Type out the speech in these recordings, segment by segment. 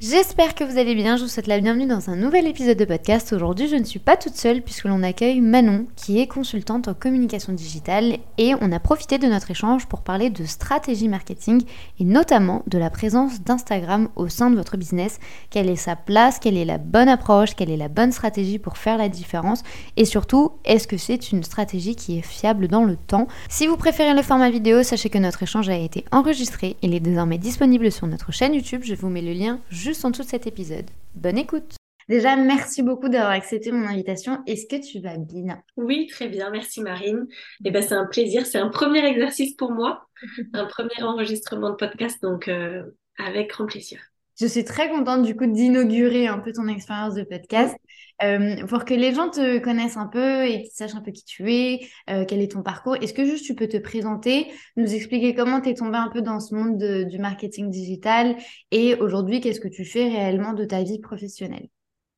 J'espère que vous allez bien, je vous souhaite la bienvenue dans un nouvel épisode de podcast. Aujourd'hui je ne suis pas toute seule puisque l'on accueille Manon qui est consultante en communication digitale et on a profité de notre échange pour parler de stratégie marketing et notamment de la présence d'Instagram au sein de votre business, quelle est sa place, quelle est la bonne approche, quelle est la bonne stratégie pour faire la différence? Et surtout est-ce que c'est une stratégie qui est fiable dans le temps? Si vous préférez le format vidéo, sachez que notre échange a été enregistré, il est désormais disponible sur notre chaîne YouTube, je vous mets le lien juste juste en dessous de cet épisode. Bonne écoute Déjà, merci beaucoup d'avoir accepté mon invitation. Est-ce que tu vas bien? Oui, très bien. Merci Marine. Et eh ben, c'est un plaisir. C'est un premier exercice pour moi, un premier enregistrement de podcast, donc euh, avec grand plaisir. Je suis très contente du coup d'inaugurer un peu ton expérience de podcast euh, pour que les gens te connaissent un peu et qu'ils sachent un peu qui tu es, euh, quel est ton parcours. Est-ce que juste tu peux te présenter, nous expliquer comment tu es tombé un peu dans ce monde du marketing digital et aujourd'hui qu'est-ce que tu fais réellement de ta vie professionnelle?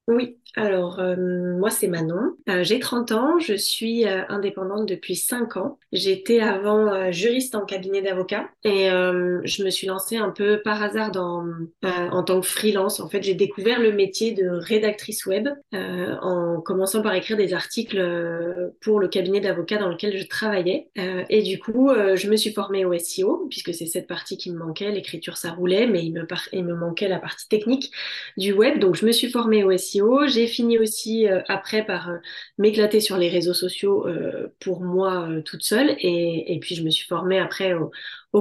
Oui, alors euh, moi c'est Manon, euh, j'ai 30 ans, je suis euh, indépendante depuis 5 ans. J'étais avant juriste en cabinet d'avocat et je me suis lancée un peu par hasard en tant que freelance. En fait, j'ai découvert le métier de rédactrice web en commençant par écrire des articles pour le cabinet d'avocat dans lequel je travaillais. et du coup, je me suis formée au SEO puisque c'est cette partie qui me manquait. L'écriture ça roulait, mais il me, il me manquait la partie technique du web. Donc je me suis formée au SEO j'ai fini aussi euh, après par euh, m'éclater sur les réseaux sociaux euh, pour moi toute seule. Et, puis je me suis formée après au,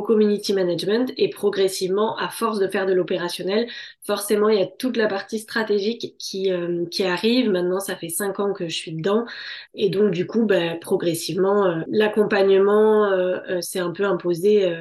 community management. Et progressivement, à force de faire de l'opérationnel, forcément, il y a toute la partie stratégique qui, arrive. Maintenant, ça fait cinq ans que je suis dedans. Et donc du coup, ben, progressivement, l'accompagnement s'est un peu imposé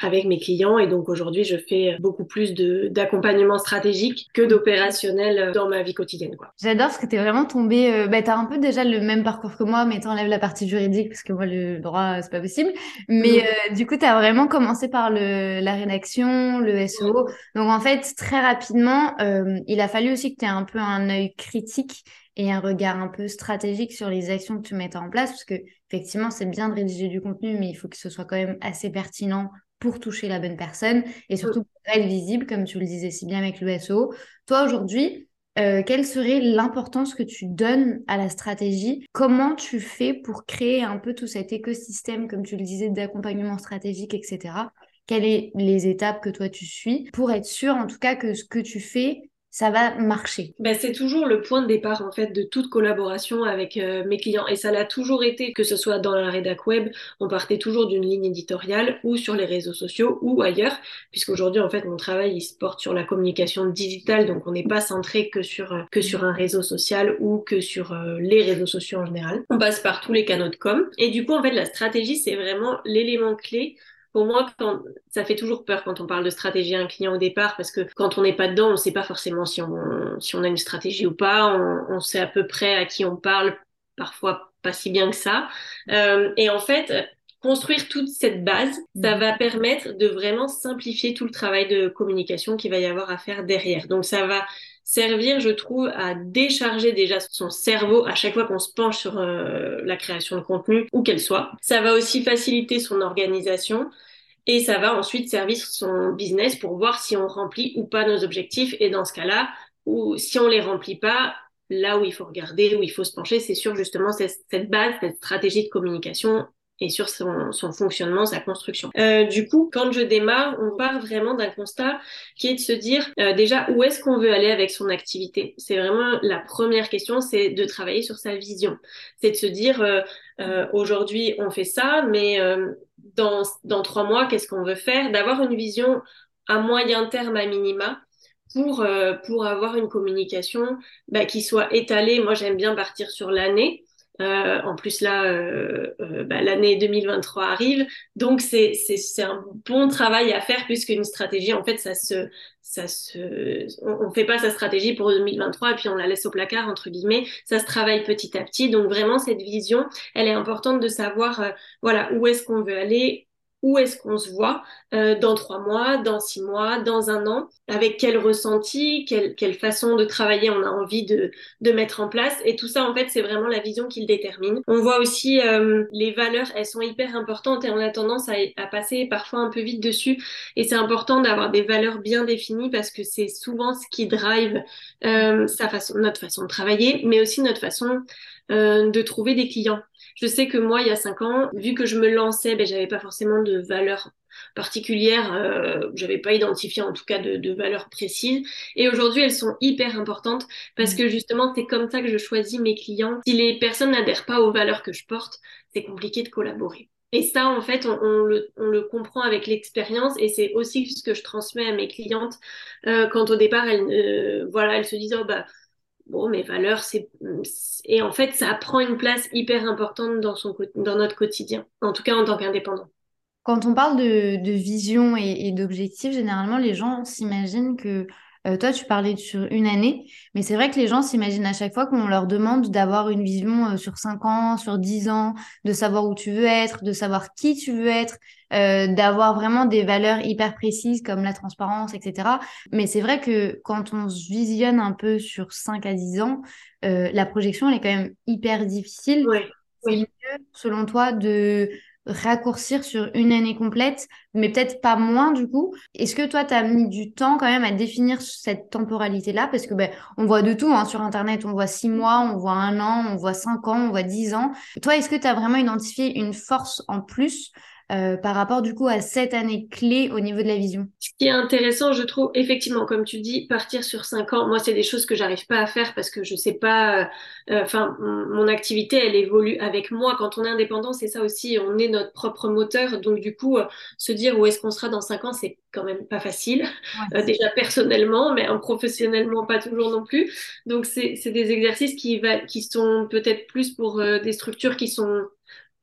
avec mes clients. Et donc aujourd'hui, je fais beaucoup plus d'accompagnement stratégique que d'opérationnel dans ma vie quotidienne. Quoi. J'adore parce que tu es vraiment tombé, bah, tu as un peu déjà le même parcours que moi, mais t'enlèves la partie juridique parce que moi, le droit, c'est pas possible. Mais du coup, tu as vraiment commencé par le, la rédaction, le SEO. Donc en fait, très rapidement, euh, il a fallu aussi que tu aies un peu un œil critique et un regard un peu stratégique sur les actions que tu mettais en place, parce que effectivement, c'est bien de rédiger du contenu, mais il faut que ce soit quand même assez pertinent pour toucher la bonne personne et surtout pour être visible, comme tu le disais si bien avec le SEO. Toi, aujourd'hui, euh, quelle serait l'importance que tu donnes à la stratégie? Comment tu fais pour créer un peu tout cet écosystème, comme tu le disais, d'accompagnement stratégique, etc. Quelles sont les étapes que toi tu suis? Pour être sûr, en tout cas, que ce que tu fais ça va marcher. Ben, C'est toujours le point de départ en fait de toute collaboration avec euh, mes clients. Et ça l'a toujours été, que ce soit dans la rédac web, on partait toujours d'une ligne éditoriale ou sur les réseaux sociaux ou ailleurs, puisqu'aujourd'hui en fait mon travail il se porte sur la communication digitale, donc on n'est pas centré que sur, euh, que sur un réseau social ou que sur euh, les réseaux sociaux en général. On passe par tous les canaux de com. Et du coup en fait la stratégie c'est vraiment l'élément clé pour moi, quand, ça fait toujours peur quand on parle de stratégie à un client au départ, parce que quand on n'est pas dedans, on ne sait pas forcément si on, si on a une stratégie ou pas. On, on, sait à peu près à qui on parle, parfois pas si bien que ça. Euh, et en fait, construire toute cette base, ça mmh. va permettre de vraiment simplifier tout le travail de communication qu'il va y avoir à faire derrière. Donc ça va servir, je trouve, à décharger déjà son cerveau à chaque fois qu'on se penche sur euh, la création de contenu, où qu'elle soit. Ça va aussi faciliter son organisation et ça va ensuite servir son business pour voir si on remplit ou pas nos objectifs. Et dans ce cas-là, ou si on les remplit pas, là où il faut regarder, où il faut se pencher, c'est sur justement cette base, cette stratégie de communication et sur son, fonctionnement, sa construction. Euh, du coup, quand je démarre, on part vraiment d'un constat qui est de se dire euh, déjà où est-ce qu'on veut aller avec son activité? C'est vraiment la première question, c'est de travailler sur sa vision. C'est de se dire euh, aujourd'hui on fait ça, mais dans, dans trois mois, qu'est-ce qu'on veut faire? D'avoir une vision à moyen terme à minima pour, pour avoir une communication bah, qui soit étalée. Moi, j'aime bien partir sur l'année. Euh, en plus là, euh, euh, bah, l'année 2023 arrive, donc c'est c'est un bon travail à faire puisque une stratégie en fait ça se ça se on, on, fait pas sa stratégie pour 2023 et puis on la laisse au placard entre guillemets, ça se travaille petit à petit. Donc vraiment cette vision, elle est importante de savoir voilà où est-ce qu'on veut aller où est-ce qu'on se voit euh, dans trois mois, dans six mois, dans un an, avec quel ressenti, quelle, quelle façon de travailler on a envie de, de mettre en place. Et tout ça, en fait, c'est vraiment la vision qui le détermine. On voit aussi euh, les valeurs, elles sont hyper importantes et on a tendance à, passer parfois un peu vite dessus. Et c'est important d'avoir des valeurs bien définies parce que c'est souvent ce qui drive euh, sa façon, notre façon de travailler, mais aussi notre façon de trouver des clients. Je sais que moi, il y a cinq ans, vu que je me lançais, ben, j'avais pas forcément de valeurs particulières, euh, j'avais pas identifié en tout cas de, de valeurs précises. Et aujourd'hui, elles sont hyper importantes parce que justement, c'est comme ça que je choisis mes clients. Si les personnes n'adhèrent pas aux valeurs que je porte, c'est compliqué de collaborer. Et ça, en fait, on, on, le, on le, comprend avec l'expérience et c'est aussi ce que je transmets à mes clientes euh, quand au départ, elles, euh, voilà, elles se disent, oh, bah, bon, mes valeurs, c'est. Et en fait, ça prend une place hyper importante dans, son, dans notre quotidien, en tout cas en tant qu'indépendant. Quand on parle de, de vision et, et d'objectif, généralement, les gens s'imaginent que euh, toi, tu parlais sur une année, mais c'est vrai que les gens s'imaginent à chaque fois qu'on leur demande d'avoir une vision euh, sur cinq ans, sur dix ans, de savoir où tu veux être, de savoir qui tu veux être, euh, d'avoir vraiment des valeurs hyper précises comme la transparence, etc. Mais c'est vrai que quand on se visionne un peu sur 5 à 10 ans, euh, la projection, elle est quand même hyper difficile. C'est mieux, selon toi, de raccourcir sur une année complète, mais peut-être pas moins du coup. Est-ce que toi, tu as mis du temps quand même à définir cette temporalité-là? Parce que ben, on voit de tout hein, sur Internet, on voit six mois, on voit un an, on voit cinq ans, on voit dix ans. Toi, est-ce que tu as vraiment identifié une force en plus euh, par rapport du coup à cette année clé au niveau de la vision Ce qui est intéressant, je trouve, effectivement, comme tu dis, partir sur cinq ans, moi, c'est des choses que j'arrive pas à faire parce que je sais pas, euh, enfin, mon activité, elle évolue avec moi. Quand on est indépendant, c'est ça aussi, on est notre propre moteur. Donc, du coup, euh, se dire où est-ce qu'on sera dans cinq ans, c'est quand même pas facile. Ouais. déjà personnellement, mais professionnellement, pas toujours non plus. Donc, c'est des exercices qui, va, qui sont peut-être plus pour des structures qui sont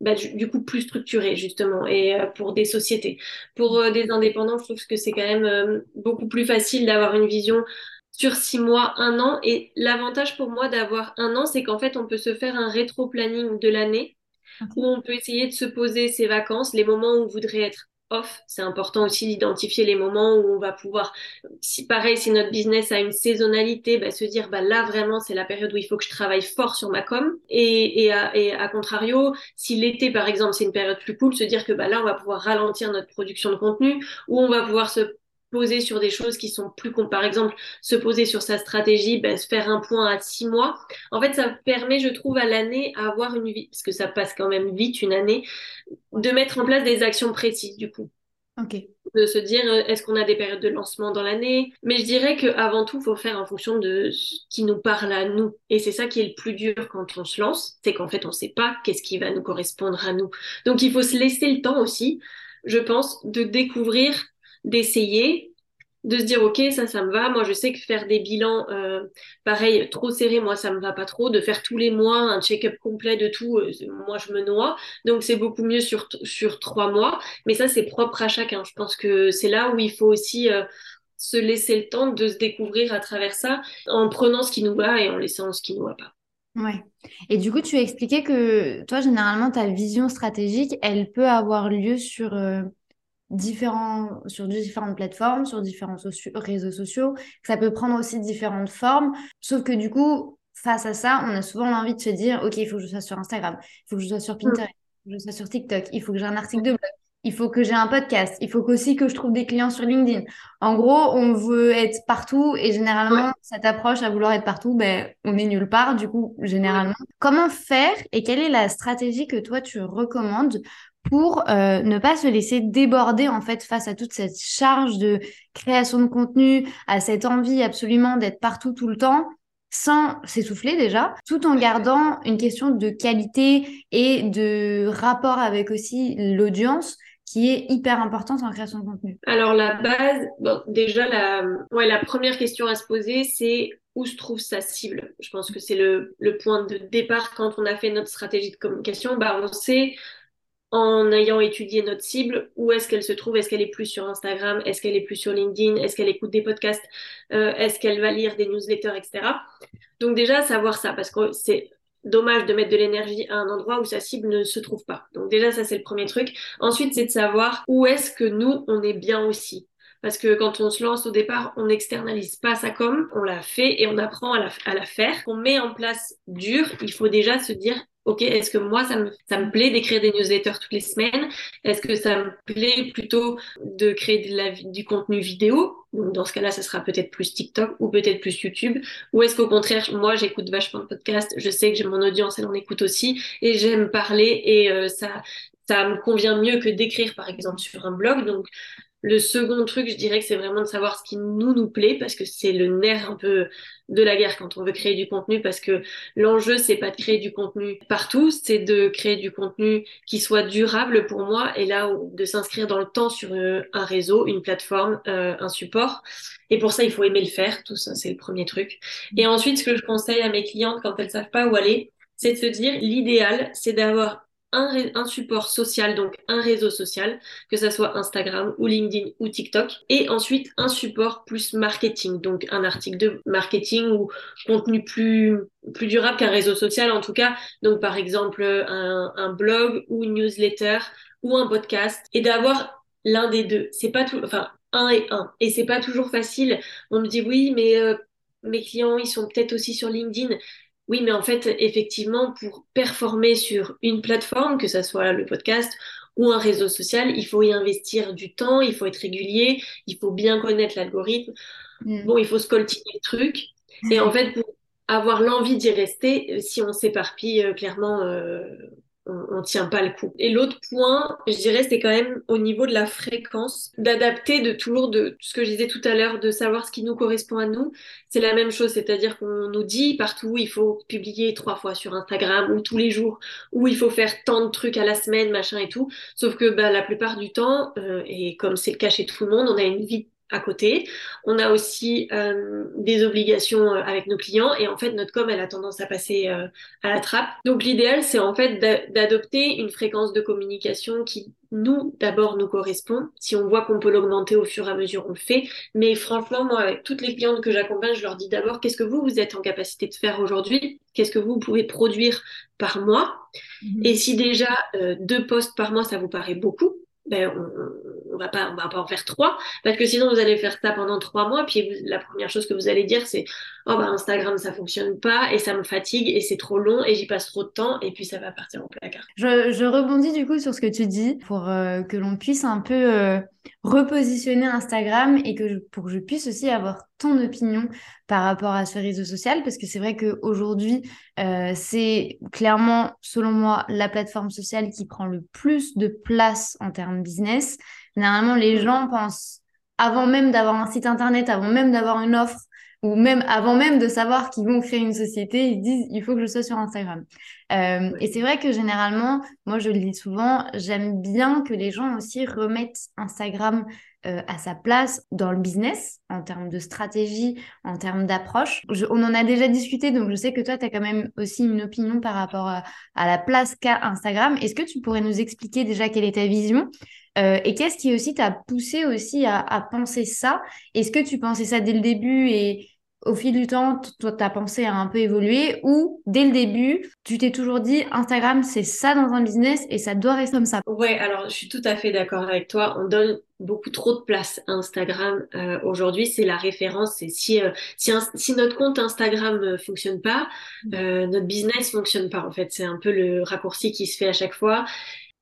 bah, du, coup plus structuré justement et euh, pour des sociétés. Pour euh, des indépendants, je trouve que c'est quand même euh, beaucoup plus facile d'avoir une vision sur six mois, un an. Et l'avantage pour moi d'avoir un an, c'est qu'en fait, on peut se faire un rétro-planning de l'année où on peut essayer de se poser ses vacances, les moments où on voudrait être off. C'est important aussi d'identifier les moments où on va pouvoir, si pareil, si notre business a une saisonnalité, bah, se dire bah là vraiment c'est la période où il faut que je travaille fort sur ma com. Et, à contrario, si l'été par exemple c'est une période plus cool, se dire que bah là on va pouvoir ralentir notre production de contenu, ou on va pouvoir se poser sur des choses qui sont plus par exemple se poser sur sa stratégie ben, se faire un point à six mois. En fait ça permet je trouve à l'année à avoir une vie parce que ça passe quand même vite une année de mettre en place des actions précises du coup. Ok. De se dire euh, est-ce qu'on a des périodes de lancement dans l'année? Mais je dirais que avant tout faut faire en fonction de ce qui nous parle à nous. Et c'est ça qui est le plus dur quand on se lance c'est qu'en fait on sait pas qu'est-ce qui va nous correspondre à nous. Donc il faut se laisser le temps aussi je pense de découvrir d'essayer, de se dire ok ça ça me va. Moi je sais que faire des bilans euh, pareil trop serrés moi ça me va pas trop. De faire tous les mois un check-up complet de tout, euh, moi je me noie. Donc c'est beaucoup mieux sur sur trois mois. Mais ça c'est propre à chacun. Je pense que c'est là où il faut aussi euh, se laisser le temps de se découvrir à travers ça en prenant ce qui nous va et en laissant ce qui nous va pas. Ouais. Et du coup, tu as expliqué que toi, généralement, ta vision stratégique, elle peut avoir lieu sur différents, sur différentes plateformes, sur différents réseaux sociaux. Ça peut prendre aussi différentes formes. Sauf que du coup, face à ça, on a souvent l'envie de se dire, OK, il faut que je sois sur Instagram, il faut que je sois sur Pinterest, il faut que je sois sur TikTok, il faut que j'ai un article de blog, il faut que j'ai un podcast, il faut aussi que je trouve des clients sur LinkedIn. En gros, on veut être partout et généralement, ouais. cette approche à vouloir être partout, ben, on est nulle part, du coup, généralement. Comment faire et quelle est la stratégie que toi, tu recommandes pour euh, ne pas se laisser déborder en fait face à toute cette charge de création de contenu, à cette envie absolument d'être partout tout le temps sans s'essouffler déjà, tout en gardant une question de qualité et de rapport avec aussi l'audience qui est hyper importante en création de contenu. Alors la base, déjà la, ouais, la première question à se poser, c'est où se trouve sa cible? Je pense que c'est le, le point de départ quand on a fait notre stratégie de communication. Bah, on sait en ayant étudié notre cible, où est-ce qu'elle se trouve? Est-ce qu'elle est plus sur Instagram? Est-ce qu'elle est plus sur LinkedIn? Est-ce qu'elle écoute des podcasts? Euh, Est-ce qu'elle va lire des newsletters, etc. Donc déjà, savoir ça, parce que c'est dommage de mettre de l'énergie à un endroit où sa cible ne se trouve pas. Donc déjà, ça c'est le premier truc. Ensuite, c'est de savoir où est-ce que nous, on est bien aussi. Parce que quand on se lance au départ, on n'externalise pas sa com, on la fait et on apprend à la, à la faire. On met en place dur, il faut déjà se dire ok, est-ce que moi, ça me, ça me plaît d'écrire des newsletters toutes les semaines? Est-ce que ça me plaît plutôt de créer du contenu vidéo? Donc, dans ce cas-là, ce sera peut-être plus TikTok ou peut-être plus YouTube. Ou est-ce qu'au contraire, moi, j'écoute vachement de podcasts, je sais que j'ai mon audience, elle en écoute aussi, et j'aime parler, et euh, ça, ça me convient mieux que d'écrire, par exemple, sur un blog. Donc, le second truc, je dirais que c'est vraiment de savoir ce qui nous nous plaît parce que c'est le nerf un peu de la guerre quand on veut créer du contenu parce que l'enjeu c'est pas de créer du contenu partout, c'est de créer du contenu qui soit durable pour moi et là de s'inscrire dans le temps sur euh, un réseau, une plateforme, euh, un support. Et pour ça, il faut aimer le faire, tout ça c'est le premier truc. Et ensuite, ce que je conseille à mes clientes quand elles savent pas où aller, c'est de se dire l'idéal, c'est d'avoir un, support social, donc un réseau social, que ça soit Instagram ou LinkedIn ou TikTok, et ensuite un support plus marketing, donc un article de marketing ou contenu plus, plus durable qu'un réseau social en tout cas, donc par exemple un, blog ou une newsletter ou un podcast, et d'avoir l'un des deux. C'est pas tout, enfin un et un, et c'est pas toujours facile. On me dit oui, mais euh, mes clients ils sont peut-être aussi sur LinkedIn. Oui, mais en fait, effectivement, pour performer sur une plateforme, que ce soit le podcast ou un réseau social, il faut y investir du temps, il faut être régulier, il faut bien connaître l'algorithme. Mm. Bon, il faut scoltiner le truc. Et en fait, pour avoir l'envie d'y rester, euh, si on s'éparpille, euh, clairement, euh, on, tient pas le coup. Et l'autre point, je dirais, c'est quand même au niveau de la fréquence, d'adapter de toujours de ce que je disais tout à l'heure, de savoir ce qui nous correspond à nous. C'est la même chose, c'est-à-dire qu'on nous dit partout, il faut publier trois fois sur Instagram ou tous les jours, ou il faut faire tant de trucs à la semaine, machin et tout. Sauf que bah, la plupart du temps, euh, et comme c'est le cas tout le monde, on a une vie à côté. On a aussi euh, des obligations euh, avec nos clients et en fait notre com elle a tendance à passer euh, à la trappe. Donc l'idéal c'est en fait d'adopter une fréquence de communication qui nous d'abord nous correspond. Si on voit qu'on peut l'augmenter au fur et à mesure on le fait. Mais franchement moi avec toutes les clientes que j'accompagne je leur dis d'abord qu'est-ce que vous vous êtes en capacité de faire aujourd'hui? Qu'est-ce que vous pouvez produire par mois? Mmh Et si déjà deux postes par mois ça vous paraît beaucoup ben, on, va pas, on va pas en faire trois, parce que sinon vous allez faire ça pendant trois mois, puis la première chose que vous allez dire c'est oh bah Instagram ça fonctionne pas et ça me fatigue et c'est trop long et j'y passe trop de temps et puis ça va partir en placard. Je, je rebondis du coup sur ce que tu dis pour euh, que l'on puisse un peu euh, repositionner Instagram et que pour que je puisse aussi avoir ton opinion par rapport à ce réseau social parce que c'est vrai qu'aujourd'hui euh, c'est clairement selon moi la plateforme sociale qui prend le plus de place en termes business. Généralement les gens pensent avant même d'avoir un site internet, avant même d'avoir une offre, ou même avant même de savoir qu'ils vont créer une société, ils disent il faut que je sois sur Instagram. Euh, et c'est vrai que généralement, moi je le dis souvent, j'aime bien que les gens aussi remettent Instagram euh, à sa place dans le business en termes de stratégie, en termes d'approche. On en a déjà discuté, donc je sais que toi, tu as quand même aussi une opinion par rapport à, la place qu'a Instagram. Est-ce que tu pourrais nous expliquer déjà quelle est ta vision? Euh, et qu'est-ce qui aussi t'a poussé aussi à, à penser ça? Est-ce que tu pensais ça dès le début et au fil du temps, toi, ta pensée a un peu évolué ou dès le début, tu t'es toujours dit Instagram, c'est ça dans un business et ça doit rester comme ça? Ouais, alors je suis tout à fait d'accord avec toi. On donne beaucoup trop de place à Instagram euh, aujourd'hui. C'est la référence. Et si, euh, si, si, notre compte Instagram ne fonctionne pas, mmh. euh, notre business fonctionne pas. En fait, c'est un peu le raccourci qui se fait à chaque fois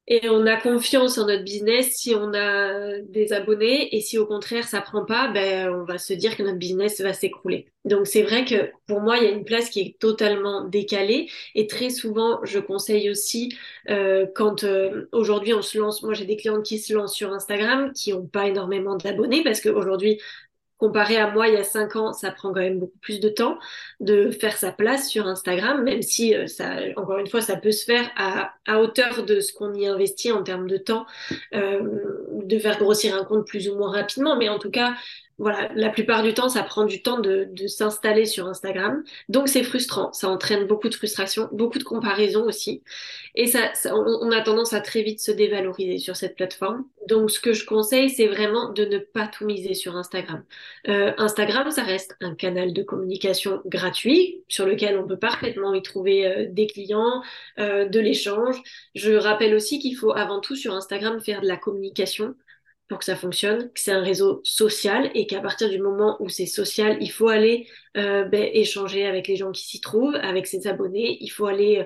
et on a confiance en notre business si on a des abonnés. Et si au contraire ça prend pas, ben on va se dire que notre business va s'écrouler. Donc c'est vrai que pour moi il y a une place qui est totalement décalée. Et très souvent je conseille aussi euh, quand euh, aujourd'hui on se lance, moi j'ai des clientes qui se lancent sur Instagram qui ont pas énormément d'abonnés parce qu'aujourd'hui comparé à moi il y a cinq ans, ça prend quand même beaucoup plus de temps de faire sa place sur Instagram, même si euh, ça, encore une fois, ça peut se faire à, hauteur de ce qu'on y investit en termes de temps, euh, de faire grossir un compte plus ou moins rapidement. Mais en tout cas, voilà, la plupart du temps, ça prend du temps de, de s'installer sur Instagram. Donc, c'est frustrant. Ça entraîne beaucoup de frustration, beaucoup de comparaisons aussi. Et ça, on, a tendance à très vite se dévaloriser sur cette plateforme. Donc, ce que je conseille, c'est vraiment de ne pas tout miser sur Instagram. Euh, Instagram, ça reste un canal de communication gratuit sur lequel on peut parfaitement y trouver euh, des clients, euh, de l'échange. Je rappelle aussi qu'il faut avant tout sur Instagram faire de la communication pour que ça fonctionne, que c'est un réseau social et qu'à partir du moment où c'est social, il faut aller euh, ben, échanger avec les gens qui s'y trouvent, avec ses abonnés, il faut aller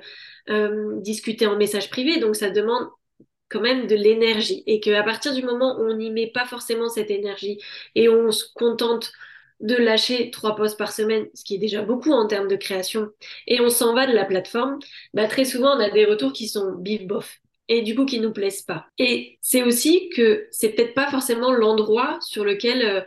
euh, discuter en message privé, donc ça demande quand même de l'énergie. Et qu'à partir du moment où on n'y met pas forcément cette énergie et on se contente de lâcher trois posts par semaine, ce qui est déjà beaucoup en termes de création, et on s'en va de la plateforme, bah très souvent on a des retours qui sont bif bof et du coup qui nous plaisent pas. Et c'est aussi que c'est peut-être pas forcément l'endroit sur lequel euh,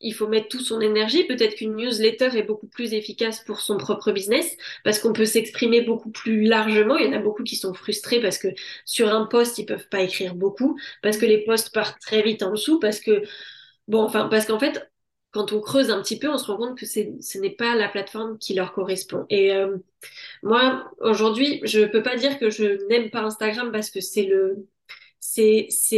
il faut mettre toute son énergie. Peut-être qu'une newsletter est beaucoup plus efficace pour son propre business parce qu'on peut s'exprimer beaucoup plus largement. Il y en a beaucoup qui sont frustrés parce que sur un post, ils peuvent pas écrire beaucoup, parce que les posts partent très vite en dessous, parce que, bon, enfin, parce qu'en fait, quand on creuse un petit peu, on se rend compte que ce n'est pas la plateforme qui leur correspond. Et euh, moi, aujourd'hui, je ne peux pas dire que je n'aime pas Instagram parce que c'est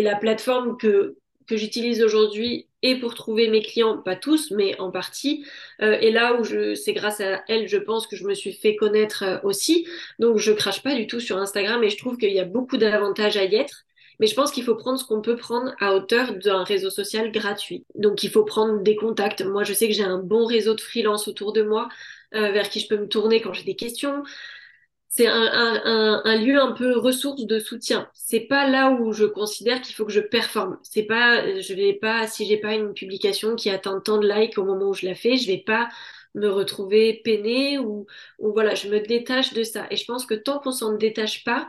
la plateforme que, que j'utilise aujourd'hui et pour trouver mes clients, pas tous, mais en partie. Euh, et là où je, c'est grâce à elle, je pense que je me suis fait connaître euh, aussi. Donc, je crache pas du tout sur Instagram et je trouve qu'il y a beaucoup d'avantages à y être. Mais je pense qu'il faut prendre ce qu'on peut prendre à hauteur d'un réseau social gratuit. Donc il faut prendre des contacts. Moi, je sais que j'ai un bon réseau de freelance autour de moi euh, vers qui je peux me tourner quand j'ai des questions. C'est un, lieu un peu ressource de soutien. C'est pas là où je considère qu'il faut que je performe. C'est pas, je vais pas, si j'ai pas une publication qui atteint tant de likes au moment où je la fais, je vais pas me retrouver peinée ou, ou voilà, je me détache de ça. Et je pense que tant qu'on s'en détache pas,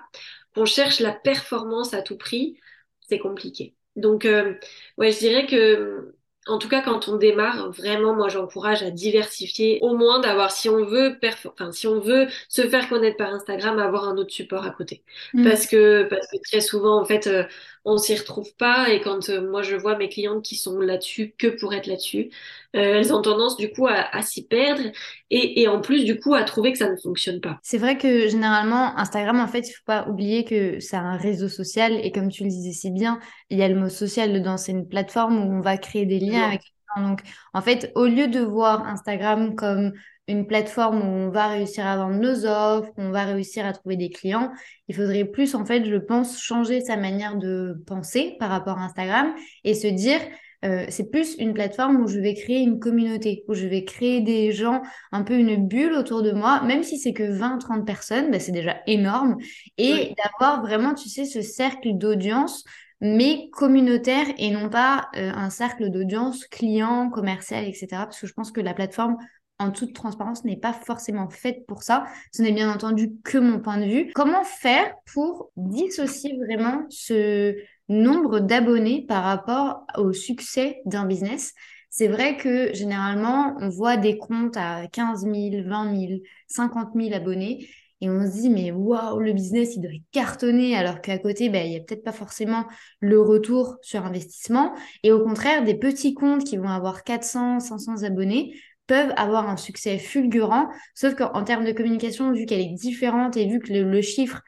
on cherche la performance à tout prix, c'est compliqué. Donc, euh, ouais, je dirais que, en tout cas, quand on démarre, vraiment, moi, j'encourage à diversifier, au moins d'avoir, si on veut, enfin, si on veut se faire connaître par Instagram, avoir un autre support à côté. Mm. Parce que, parce que très souvent, en fait, euh, on s'y retrouve pas. Et quand euh, moi, je vois mes clientes qui sont là-dessus que pour être là-dessus, euh, elles ont tendance du coup à, s'y perdre et, et, en plus du coup à trouver que ça ne fonctionne pas. C'est vrai que généralement Instagram en fait il faut pas oublier que c'est un réseau social et comme tu le disais si bien il y a le mot social dedans c'est une plateforme où on va créer des liens avec les gens donc en fait au lieu de voir Instagram comme une plateforme où on va réussir à vendre nos offres, on va réussir à trouver des clients. Il faudrait plus, en fait, je pense, changer sa manière de penser par rapport à Instagram et se dire, euh, c'est plus une plateforme où je vais créer une communauté, où je vais créer des gens, un peu une bulle autour de moi, même si c'est que 20-30 personnes, bah, c'est déjà énorme. Et d'avoir vraiment, tu sais, ce cercle d'audience, mais communautaire et non pas euh, un cercle d'audience client, commercial, etc. Parce que je pense que la plateforme en toute transparence, n'est pas forcément faite pour ça. Ce n'est bien entendu que mon point de vue. Comment faire pour dissocier vraiment ce nombre d'abonnés par rapport au succès d'un business? C'est vrai que généralement, on voit des comptes à 15 000, 20 000, 50 000 abonnés et on se dit, mais waouh, le business, il doit cartonner, alors qu'à côté, ben, il n'y a peut-être pas forcément le retour sur investissement. Et au contraire, des petits comptes qui vont avoir 400, 500 abonnés peuvent avoir un succès fulgurant, sauf qu'en termes de communication, vu qu'elle est différente et vu que le, chiffre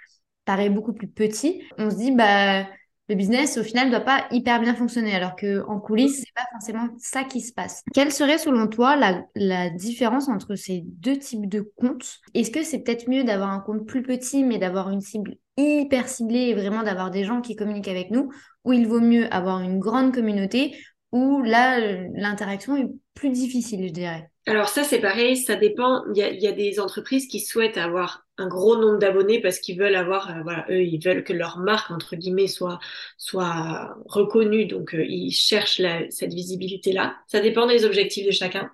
paraît beaucoup plus petit, on se dit, bah, le business au final ne doit pas hyper bien fonctionner alors que en coulisses c'est pas forcément ça qui se passe. Quelle serait selon toi la différence entre ces deux types de comptes? Est-ce que c'est peut-être mieux d'avoir un compte plus petit mais d'avoir une cible hyper ciblée et vraiment d'avoir des gens qui communiquent avec nous ou il vaut mieux avoir une grande communauté où là l'interaction est plus difficile je dirais alors ça, c'est pareil, ça dépend. Il y a, des entreprises qui souhaitent avoir un gros nombre d'abonnés parce qu'ils veulent avoir, euh, voilà, eux, ils veulent que leur marque, entre guillemets, soit, soit reconnue. Donc, euh, ils cherchent cette visibilité-là. Ça dépend des objectifs de chacun.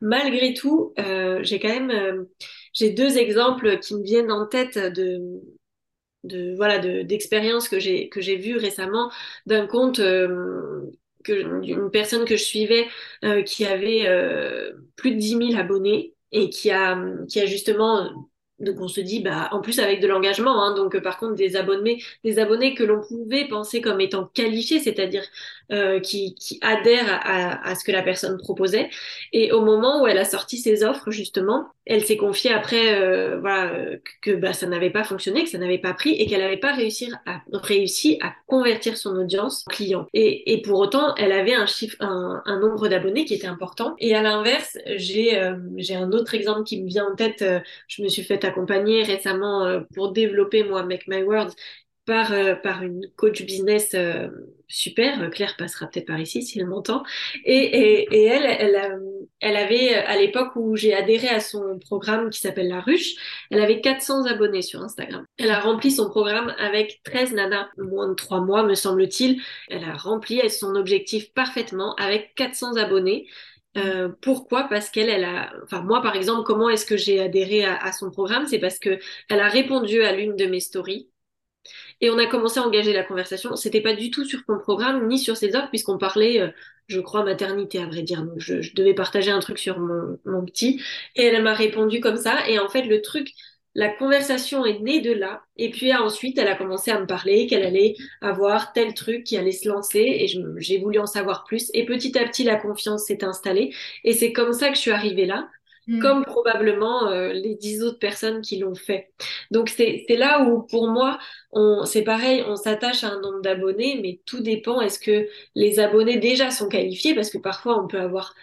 Malgré tout, euh, j'ai quand même, j'ai deux exemples qui me viennent en tête de, de voilà, d'expériences que j'ai que j'ai vues récemment d'un compte une personne que je suivais euh, qui avait euh, plus de 10 000 abonnés et qui a, justement donc on se dit, bah, en plus avec de l'engagement, hein, donc par contre des abonnés, des abonnés que l'on pouvait penser comme étant qualifiés, c'est-à-dire euh, qui, qui adhèrent à, à, ce que la personne proposait. Et au moment où elle a sorti ses offres, justement, elle s'est confiée après, euh, voilà, que, bah, ça n'avait pas fonctionné, que ça n'avait pas pris et qu'elle n'avait pas réussi à, réussi à convertir son audience en client. Et, et pour autant, elle avait un chiffre, un, un nombre d'abonnés qui était important. Et à l'inverse, j'ai euh, j'ai un autre exemple qui me vient en tête. Euh, je me suis fait accompagner récemment euh, pour développer moi Make My Words par, euh, par une coach business super. Claire passera peut-être par ici si elle m'entend. Et, et, et, elle, elle, elle avait, à l'époque où j'ai adhéré à son programme qui s'appelle La Ruche, elle avait 400 abonnés sur Instagram. Elle a rempli son programme avec 13 nanas, moins de 3 mois me semble-t-il. Elle a rempli son objectif parfaitement avec 400 abonnés. Euh, pourquoi? Parce qu'elle, elle a, enfin moi par exemple, comment est-ce que j'ai adhéré à, à, son programme? C'est parce que elle a répondu à l'une de mes stories et on a commencé à engager la conversation. C'était pas du tout sur mon programme ni sur ses offres puisqu'on parlait, euh, je crois, maternité à vrai dire. Donc je, je devais partager un truc sur mon, mon petit et elle m'a répondu comme ça. Et en fait le truc la conversation est née de là. Et puis ensuite, elle a commencé à me parler qu'elle allait avoir tel truc qui allait se lancer. Et j'ai voulu en savoir plus. Et petit à petit, la confiance s'est installée. Et c'est comme ça que je suis arrivée là. Mm. Comme probablement euh, les dix autres personnes qui l'ont fait. Donc c'est là où pour moi, c'est pareil, on s'attache à un nombre d'abonnés, mais tout dépend. Est-ce que les abonnés déjà sont qualifiés? Parce que parfois on peut avoir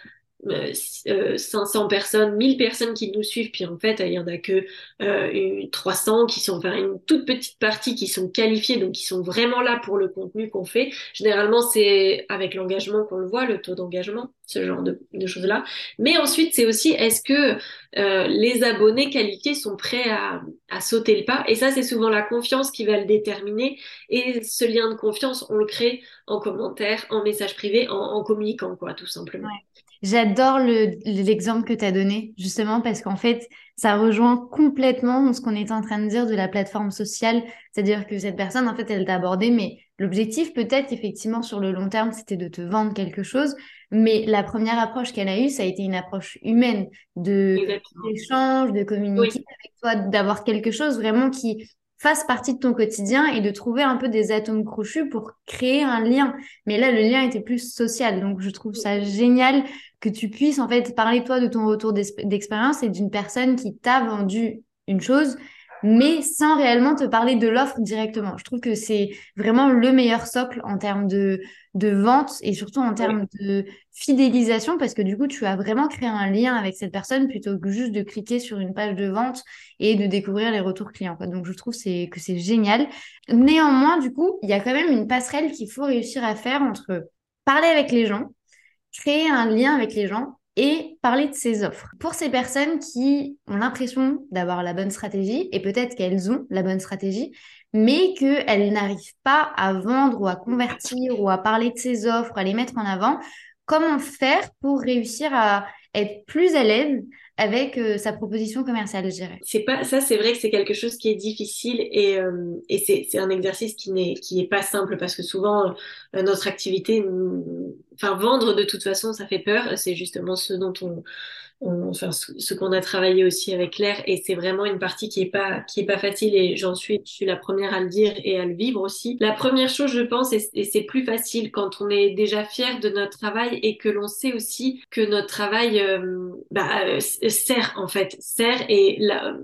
500 euh, personnes, 1000 personnes qui nous suivent, puis en fait, il y en a que euh, 300 qui sont, enfin, une toute petite partie qui sont qualifiées, donc qui sont vraiment là pour le contenu qu'on fait. Généralement, c'est avec l'engagement qu'on le voit, le taux d'engagement, ce genre de, choses-là. Mais ensuite, c'est aussi, est-ce que euh, les abonnés qualifiés sont prêts à, sauter le pas? Et ça, c'est souvent la confiance qui va le déterminer. Et ce lien de confiance, on le crée en commentaire, en message privé, en communiquant, quoi, tout simplement. J'adore l'exemple que tu as donné, justement, parce qu'en fait, ça rejoint complètement ce qu'on est en train de dire de la plateforme sociale. C'est-à-dire que cette personne, en fait, elle t'a abordé, mais l'objectif, peut-être, effectivement, sur le long terme, c'était de te vendre quelque chose. Mais la première approche qu'elle a eue, ça a été une approche humaine, de d'échange, de communiquer avec toi, d'avoir quelque chose vraiment qui fasse partie de ton quotidien et de trouver un peu des atomes crochus pour créer un lien. Mais là, le lien était plus social. Donc, je trouve ça génial que tu puisses en fait parler toi de ton retour d'expérience et d'une personne qui t'a vendu une chose mais sans réellement te parler de l'offre directement. Je trouve que c'est vraiment le meilleur socle en termes de, de vente et surtout en termes de fidélisation parce que du coup, tu as vraiment créé un lien avec cette personne plutôt que juste de cliquer sur une page de vente et de découvrir les retours clients. Quoi. Donc, je trouve c'est, que c'est génial. Néanmoins, du coup, il y a quand même une passerelle qu'il faut réussir à faire entre parler avec les gens, créer un lien avec les gens et parler de ses offres. Pour ces personnes qui ont l'impression d'avoir la bonne stratégie, et peut-être qu'elles ont la bonne stratégie, mais qu'elles n'arrivent pas à vendre ou à convertir ou à parler de ses offres, à les mettre en avant, comment faire pour réussir à être plus à l'aise avec euh, sa proposition commerciale, je dirais. C'est pas ça, c'est vrai que c'est quelque chose qui est difficile et, euh, et c'est un exercice qui n'est qui est pas simple parce que souvent euh, notre activité, enfin vendre de toute façon, ça fait peur. C'est justement ce dont on enfin, ce qu'on a travaillé aussi avec Claire et c'est vraiment une partie qui est pas qui est pas facile et j'en suis je suis la première à le dire et à le vivre aussi. La première chose je pense et, c'est plus facile quand on est déjà fier de notre travail et que l'on sait aussi que notre travail euh, bah, euh, sert en fait sert et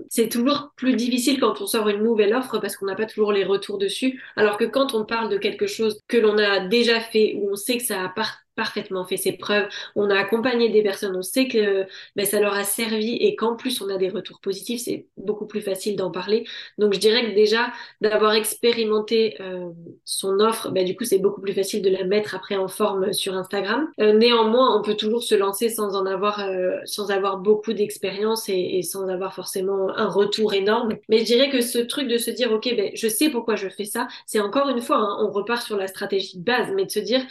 c'est toujours plus difficile quand on sort une nouvelle offre parce qu'on n'a pas toujours les retours dessus alors que quand on parle de quelque chose que l'on a déjà fait où on sait que ça a parfaitement fait ses preuves, on a accompagné des personnes, on sait que ben, ça leur a servi et qu'en plus on a des retours positifs, c'est beaucoup plus facile d'en parler. Donc je dirais que déjà d'avoir expérimenté euh, son offre, ben, du coup c'est beaucoup plus facile de la mettre après en forme sur Instagram. Euh, néanmoins, on peut toujours se lancer sans en avoir, euh, sans avoir beaucoup d'expérience et, et, sans avoir forcément un retour énorme. Mais je dirais que ce truc de se dire ok, ben, je sais pourquoi je fais ça, c'est encore une fois, hein, on repart sur la stratégie de base, mais de se dire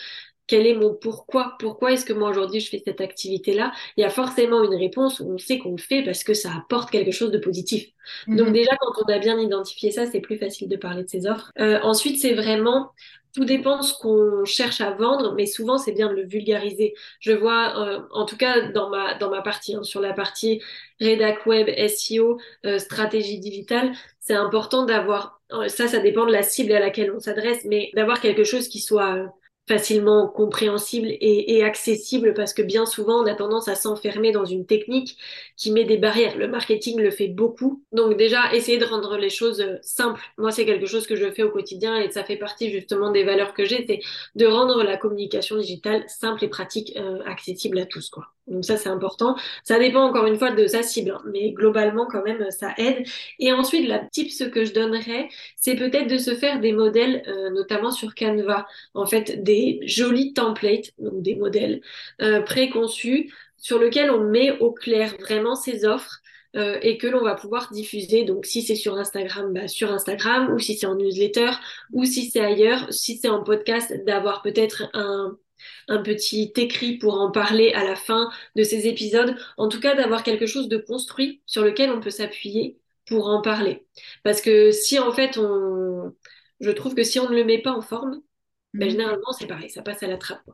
quel est mon pourquoi? Pourquoi est-ce que moi aujourd'hui je fais cette activité-là? Il y a forcément une réponse où on sait qu'on le fait parce que ça apporte quelque chose de positif. Mhm. Donc déjà quand on a bien identifié ça, c'est plus facile de parler de ses offres. Euh, ensuite, c'est vraiment tout dépend de ce qu'on cherche à vendre, mais souvent c'est bien de le vulgariser. Je vois, euh, en tout cas dans ma, dans ma partie, hein, sur la partie rédac web, SEO, euh, stratégie digitale, c'est important d'avoir, ça, ça dépend de la cible à laquelle on s'adresse, mais d'avoir quelque chose qui soit facilement compréhensible et, accessible parce que bien souvent on a tendance à s'enfermer dans une technique qui met des barrières. Le marketing le fait beaucoup. Donc déjà, essayer de rendre les choses euh, simples. Moi, c'est quelque chose que je fais au quotidien et ça fait partie justement des valeurs que j'ai, c'est de rendre la communication digitale simple et pratique, euh, accessible à tous. Quoi. Donc ça, c'est important. Ça dépend encore une fois de sa cible, hein, mais globalement, quand même, ça aide. Et ensuite, la tips que je donnerais, c'est peut-être de se faire des modèles, euh, notamment sur Canva. En fait, des jolis templates, donc des modèles euh, préconçus, sur lesquels on met au clair vraiment ses offres. Euh, et que l'on va pouvoir diffuser. Donc, si c'est sur Instagram, bah, sur Instagram, ou si c'est en newsletter, ou si c'est ailleurs, si c'est en podcast, d'avoir peut-être un, un petit écrit pour en parler à la fin de ces épisodes. En tout cas, d'avoir quelque chose de construit sur lequel on peut s'appuyer pour en parler. Parce que si en fait on, je trouve que si on ne le met pas en forme, ben, mhm. généralement c'est pareil, ça passe à la trappe.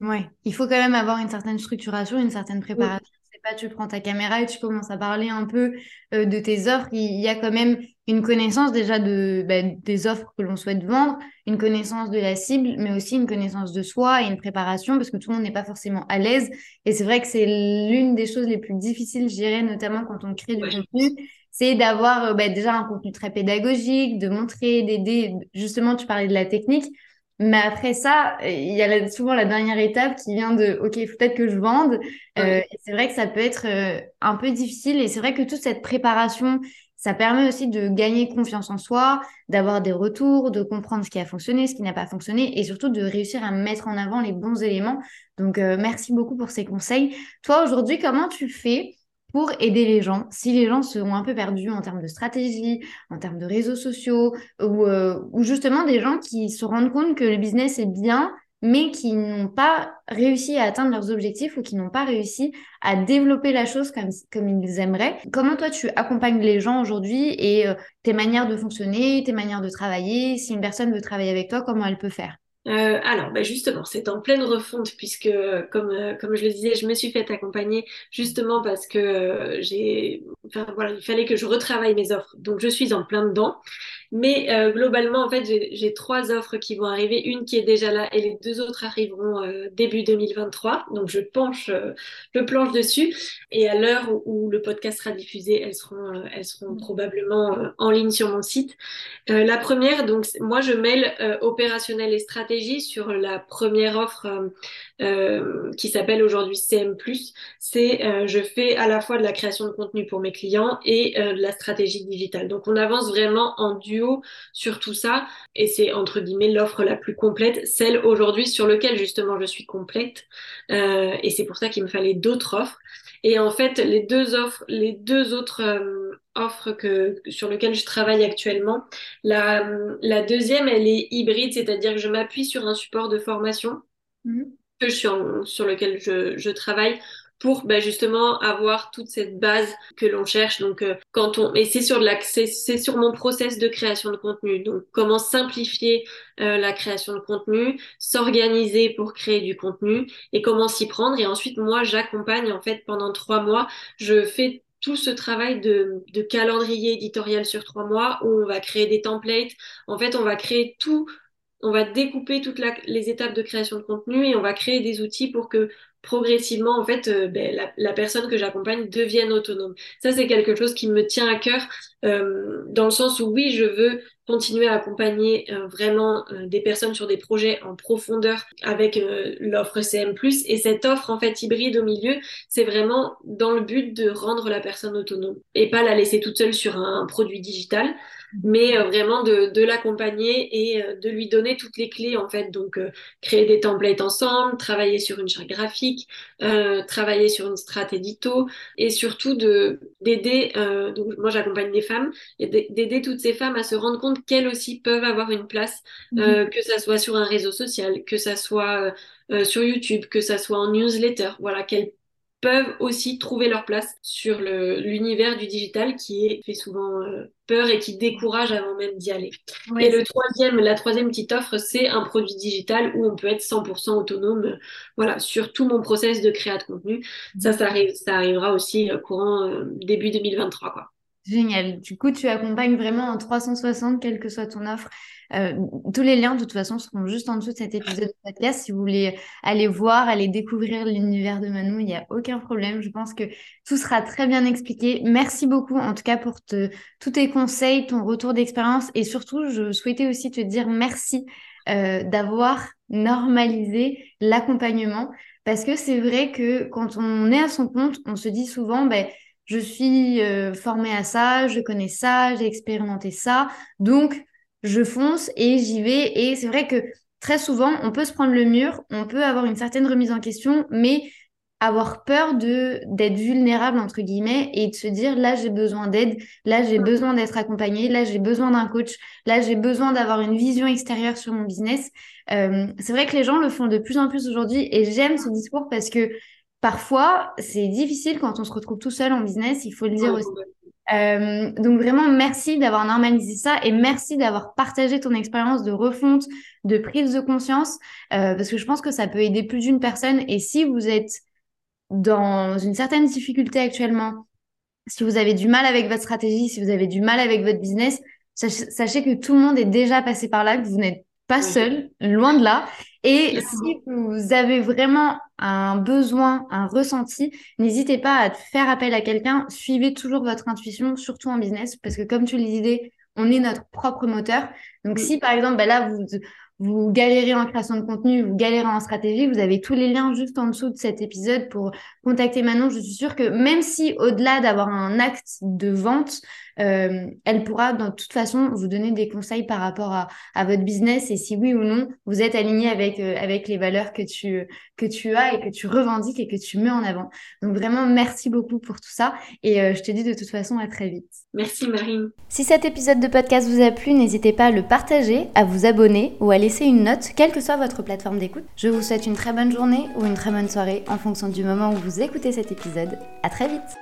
Ouais, il faut quand même avoir une certaine structuration, une certaine préparation pas, tu prends ta caméra et tu commences à parler un peu euh, de tes offres. Il y a quand même une connaissance déjà de, bah, des offres que l'on souhaite vendre, une connaissance de la cible, mais aussi une connaissance de soi et une préparation parce que tout le monde n'est pas forcément à l'aise. Et c'est vrai que c'est l'une des choses les plus difficiles, je dirais, notamment quand on crée du contenu, c'est d'avoir euh, bah, déjà un contenu très pédagogique, de montrer, d'aider. Justement, tu parlais de la technique. Mais après ça, il y a souvent la dernière étape qui vient de OK, il faut peut-être que je vende. Euh, c'est vrai que ça peut être euh, un peu difficile et c'est vrai que toute cette préparation, ça permet aussi de gagner confiance en soi, d'avoir des retours, de comprendre ce qui a fonctionné, ce qui n'a pas fonctionné et surtout de réussir à mettre en avant les bons éléments. Donc, euh, merci beaucoup pour ces conseils. Toi, aujourd'hui, comment tu fais pour aider les gens, si les gens seront un peu perdus en termes de stratégie, en termes de réseaux sociaux, ou, euh, ou justement des gens qui se rendent compte que le business est bien, mais qui n'ont pas réussi à atteindre leurs objectifs ou qui n'ont pas réussi à développer la chose comme, comme ils aimeraient. Comment toi tu accompagnes les gens aujourd'hui et euh, tes manières de fonctionner, tes manières de travailler? Si une personne veut travailler avec toi, comment elle peut faire? Euh, alors, bah justement, c'est en pleine refonte puisque, comme, euh, comme je le disais, je me suis fait accompagner justement parce que euh, j'ai, enfin voilà, il fallait que je retravaille mes offres. Donc, je suis en plein dedans. Mais euh, globalement, en fait, j'ai trois offres qui vont arriver. Une qui est déjà là et les deux autres arriveront euh, début 2023. Donc, je penche, euh, je planche dessus. Et à l'heure où, le podcast sera diffusé, elles seront, elles seront probablement en ligne sur mon site. la première, donc, moi, je mêle opérationnel et stratégie sur la première offre qui s'appelle aujourd'hui CM+. C'est, je fais à la fois de la création de contenu pour mes clients et de la stratégie digitale. Donc, on avance vraiment en duo sur tout ça. Et c'est entre guillemets l'offre la plus complète, celle aujourd'hui sur laquelle justement je suis complète. Euh, et c'est pour ça qu'il me fallait d'autres offres. Et en fait, les deux offres, les deux autres euh, offres que, sur lesquelles je travaille actuellement, la, deuxième, elle est hybride, c'est-à-dire que je m'appuie sur un support de formation. Mmh. Suis sur lequel je, travaille pour bah, justement avoir toute cette base que l'on cherche. Donc euh, quand on et c'est sur la c'est sur mon process de création de contenu. Donc comment simplifier euh, la création de contenu, s'organiser pour créer du contenu et comment s'y prendre. Et ensuite moi j'accompagne en fait pendant trois mois. Je fais tout ce travail de, de calendrier éditorial sur trois mois où on va créer des templates. En fait, on va créer tout on va découper toutes les étapes de création de contenu et on va créer des outils pour que progressivement, en fait, euh, ben, la, personne que j'accompagne devienne autonome. Ça, c'est quelque chose qui me tient à cœur, euh, dans le sens où oui, je veux continuer à accompagner euh, vraiment des personnes sur des projets en profondeur avec l'offre CM+. Et cette offre, en fait, hybride au milieu, c'est vraiment dans le but de rendre la personne autonome et pas la laisser toute seule sur un produit digital mais euh, vraiment de, de l'accompagner et euh, de lui donner toutes les clés en fait. Donc euh, créer des templates ensemble, travailler sur une charte graphique, travailler sur une strat édito et surtout de d'aider. donc moi j'accompagne des femmes et d'aider toutes ces femmes à se rendre compte qu'elles aussi peuvent avoir une place, mmh. que ça soit sur un réseau social, que ça soit sur YouTube, que ça soit en newsletter, voilà qu'elles peuvent aussi trouver leur place sur l'univers du digital qui est, fait souvent euh, peur et qui décourage avant même d'y aller. et le troisième, la troisième petite offre, c'est un produit digital où on peut être 100% autonome voilà, sur tout mon process de créa de contenu. Ça, ça, arrive, ça arrivera aussi euh, courant euh, début 2023. Quoi. Génial. Du coup, tu accompagnes vraiment en 360, quelle que soit ton offre. Euh, tous les liens, de toute façon, seront juste en dessous de cet épisode de podcast. Si vous voulez aller voir, aller découvrir l'univers de Manon, il n'y a aucun problème. Je pense que tout sera très bien expliqué. Merci beaucoup, en tout cas, pour tous tes conseils, ton retour d'expérience. Et surtout, je souhaitais aussi te dire merci euh, d'avoir normalisé l'accompagnement. Parce que c'est vrai que quand on est à son compte, on se dit souvent, ben, je suis euh, formée à ça, je connais ça, j'ai expérimenté ça, donc je fonce et j'y vais. Et c'est vrai que très souvent, on peut se prendre le mur, on peut avoir une certaine remise en question, mais avoir peur de d'être vulnérable entre guillemets et de se dire là j'ai besoin d'aide, là j'ai besoin d'être accompagnée, là j'ai besoin d'un coach, là j'ai besoin d'avoir une vision extérieure sur mon business. Euh, c'est vrai que les gens le font de plus en plus aujourd'hui et j'aime ce discours parce que parfois, c'est difficile quand on se retrouve tout seul en business, il faut le dire aussi. Euh, donc vraiment, merci d'avoir normalisé ça et merci d'avoir partagé ton expérience de refonte, de prise de conscience, euh, parce que je pense que ça peut aider plus d'une personne. Et si vous êtes dans une certaine difficulté actuellement, si vous avez du mal avec votre stratégie, si vous avez du mal avec votre business, sachez que tout le monde est déjà passé par là, que vous n'êtes pas seul, loin de là. Et si vous avez vraiment un besoin, un ressenti, n'hésitez pas à faire appel à quelqu'un. Suivez toujours votre intuition, surtout en business, parce que comme tu le disais, on est notre propre moteur. Donc, si par exemple, bah là, vous, vous galérez en création de contenu, vous galérez en stratégie, vous avez tous les liens juste en dessous de cet épisode pour contacter Manon. Je suis sûre que même si au-delà d'avoir un acte de vente, euh, elle pourra dans toute façon vous donner des conseils par rapport à, à votre business et si oui ou non vous êtes aligné avec euh, avec les valeurs que tu que tu as et que tu revendiques et que tu mets en avant. Donc vraiment merci beaucoup pour tout ça et euh, je te dis de toute façon à très vite. Merci Marine. Si cet épisode de podcast vous a plu, n'hésitez pas à le partager, à vous abonner ou à laisser une note, quelle que soit votre plateforme d'écoute. Je vous souhaite une très bonne journée ou une très bonne soirée en fonction du moment où vous écoutez cet épisode. À très vite.